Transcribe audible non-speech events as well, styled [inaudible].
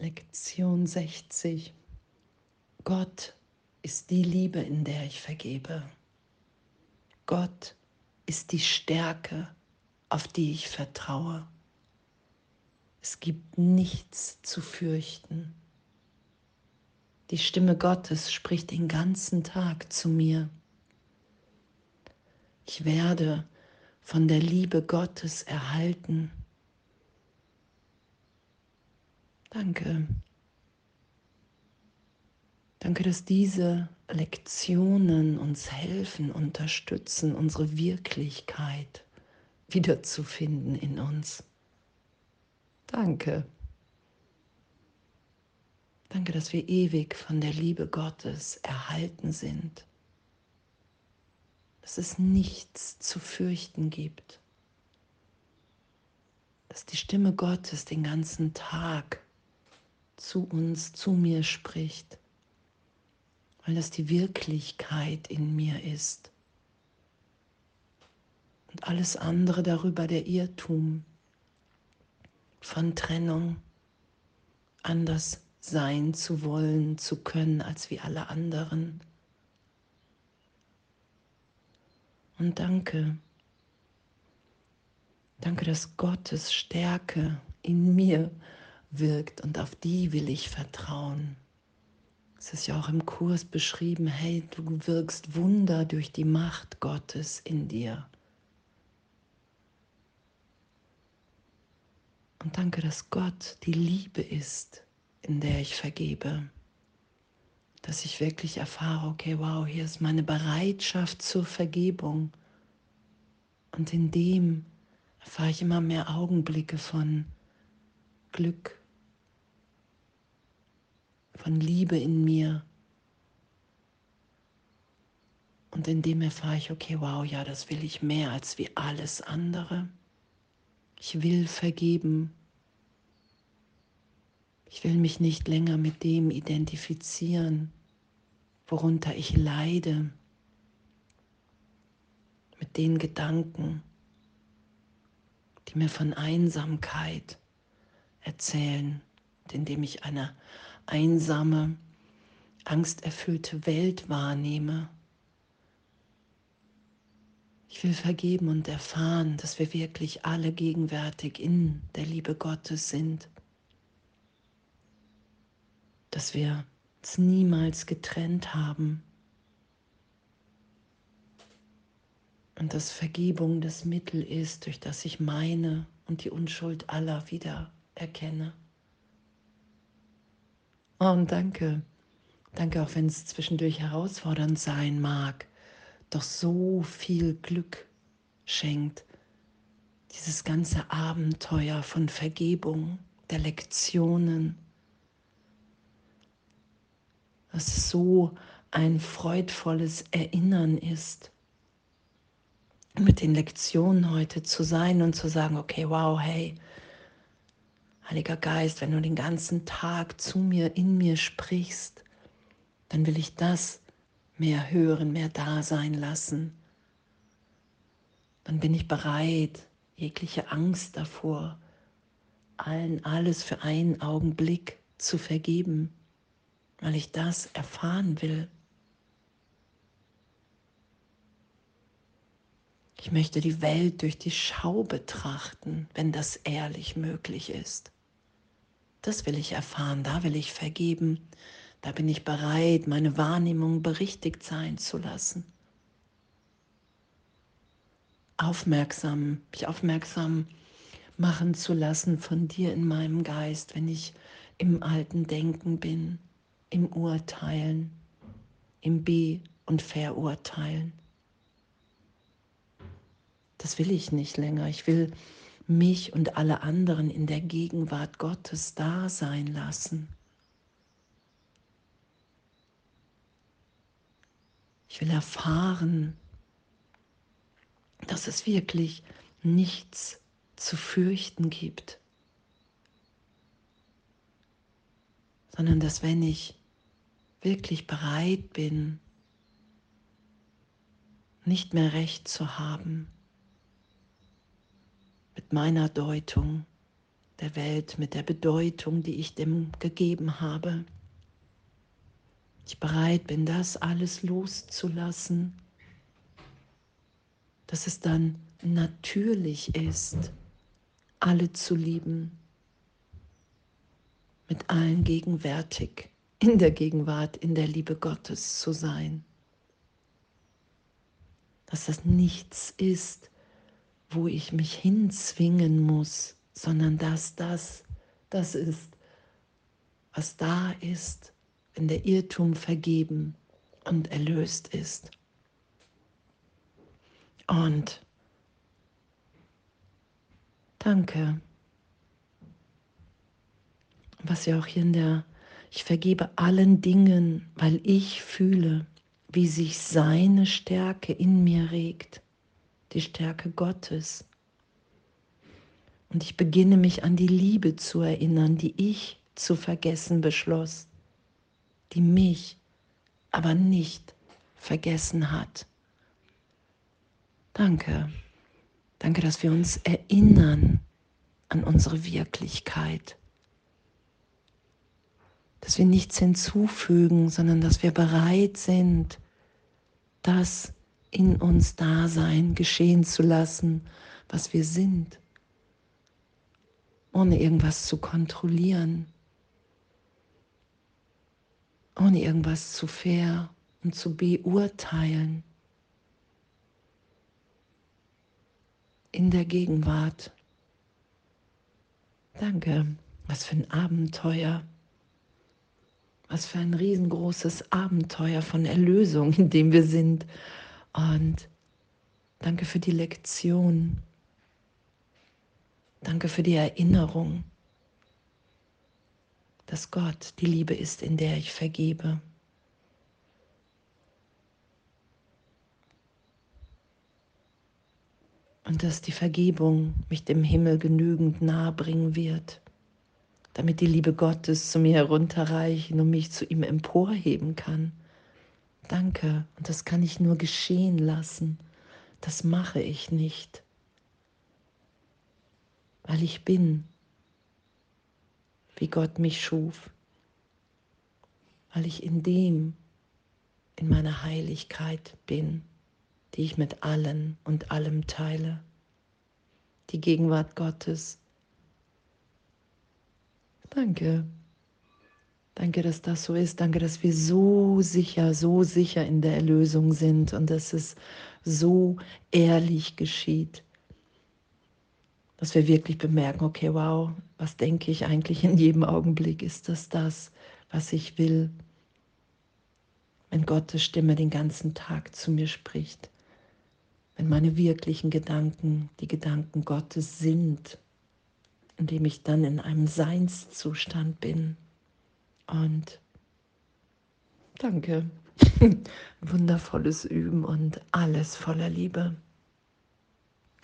Lektion 60. Gott ist die Liebe, in der ich vergebe. Gott ist die Stärke, auf die ich vertraue. Es gibt nichts zu fürchten. Die Stimme Gottes spricht den ganzen Tag zu mir. Ich werde von der Liebe Gottes erhalten. Danke. Danke, dass diese Lektionen uns helfen, unterstützen, unsere Wirklichkeit wiederzufinden in uns. Danke. Danke, dass wir ewig von der Liebe Gottes erhalten sind. Dass es nichts zu fürchten gibt. Dass die Stimme Gottes den ganzen Tag zu uns, zu mir spricht, weil das die Wirklichkeit in mir ist. Und alles andere darüber der Irrtum von Trennung, anders sein zu wollen, zu können als wie alle anderen. Und danke, danke, dass Gottes Stärke in mir wirkt und auf die will ich vertrauen. Es ist ja auch im Kurs beschrieben, hey, du wirkst Wunder durch die Macht Gottes in dir. Und danke, dass Gott die Liebe ist, in der ich vergebe. Dass ich wirklich erfahre, okay, wow, hier ist meine Bereitschaft zur Vergebung. Und in dem erfahre ich immer mehr Augenblicke von Glück, von Liebe in mir. Und in dem erfahre ich, okay, wow, ja, das will ich mehr als wie alles andere. Ich will vergeben. Ich will mich nicht länger mit dem identifizieren, worunter ich leide, mit den Gedanken, die mir von Einsamkeit erzählen, indem ich eine einsame, angsterfüllte Welt wahrnehme. Ich will vergeben und erfahren, dass wir wirklich alle gegenwärtig in der Liebe Gottes sind, dass wir uns niemals getrennt haben und dass Vergebung das Mittel ist, durch das ich meine und die Unschuld aller wieder erkenne. Und danke. Danke, auch wenn es zwischendurch herausfordernd sein mag, doch so viel Glück schenkt. Dieses ganze Abenteuer von Vergebung, der Lektionen. Was so ein freudvolles Erinnern ist, mit den Lektionen heute zu sein und zu sagen, okay, wow, hey, Heiliger Geist, wenn du den ganzen Tag zu mir, in mir sprichst, dann will ich das mehr hören, mehr da sein lassen. Dann bin ich bereit, jegliche Angst davor, allen alles für einen Augenblick zu vergeben, weil ich das erfahren will. Ich möchte die Welt durch die Schau betrachten, wenn das ehrlich möglich ist. Das will ich erfahren, da will ich vergeben, da bin ich bereit, meine Wahrnehmung berichtigt sein zu lassen. Aufmerksam, mich aufmerksam machen zu lassen von dir in meinem Geist, wenn ich im alten Denken bin, im Urteilen, im Be- und Verurteilen. Das will ich nicht länger. Ich will mich und alle anderen in der Gegenwart Gottes da sein lassen. Ich will erfahren, dass es wirklich nichts zu fürchten gibt, sondern dass wenn ich wirklich bereit bin, nicht mehr recht zu haben, meiner Deutung, der Welt, mit der Bedeutung, die ich dem gegeben habe. Ich bereit bin, das alles loszulassen, dass es dann natürlich ist, alle zu lieben, mit allen gegenwärtig, in der Gegenwart, in der Liebe Gottes zu sein. Dass das nichts ist, wo ich mich hinzwingen muss, sondern dass das das ist, was da ist, wenn der Irrtum vergeben und erlöst ist. Und danke, was ja auch hier in der, ich vergebe allen Dingen, weil ich fühle, wie sich seine Stärke in mir regt, die Stärke Gottes. Und ich beginne mich an die Liebe zu erinnern, die ich zu vergessen beschloss, die mich aber nicht vergessen hat. Danke. Danke, dass wir uns erinnern an unsere Wirklichkeit. Dass wir nichts hinzufügen, sondern dass wir bereit sind, das in uns Dasein geschehen zu lassen, was wir sind ohne irgendwas zu kontrollieren, ohne irgendwas zu fair und zu beurteilen. In der Gegenwart. Danke, was für ein Abenteuer. Was für ein riesengroßes Abenteuer von Erlösung, in dem wir sind. Und danke für die Lektion. Danke für die Erinnerung, dass Gott die Liebe ist, in der ich vergebe. Und dass die Vergebung mich dem Himmel genügend nahe bringen wird, damit die Liebe Gottes zu mir herunterreichen und mich zu ihm emporheben kann. Danke. Und das kann ich nur geschehen lassen. Das mache ich nicht weil ich bin, wie Gott mich schuf, weil ich in dem, in meiner Heiligkeit bin, die ich mit allen und allem teile, die Gegenwart Gottes. Danke. Danke, dass das so ist. Danke, dass wir so sicher, so sicher in der Erlösung sind und dass es so ehrlich geschieht dass wir wirklich bemerken, okay, wow, was denke ich eigentlich in jedem Augenblick? Ist das das, was ich will? Wenn Gottes Stimme den ganzen Tag zu mir spricht, wenn meine wirklichen Gedanken die Gedanken Gottes sind, indem ich dann in einem Seinszustand bin. Und danke, [laughs] wundervolles Üben und alles voller Liebe.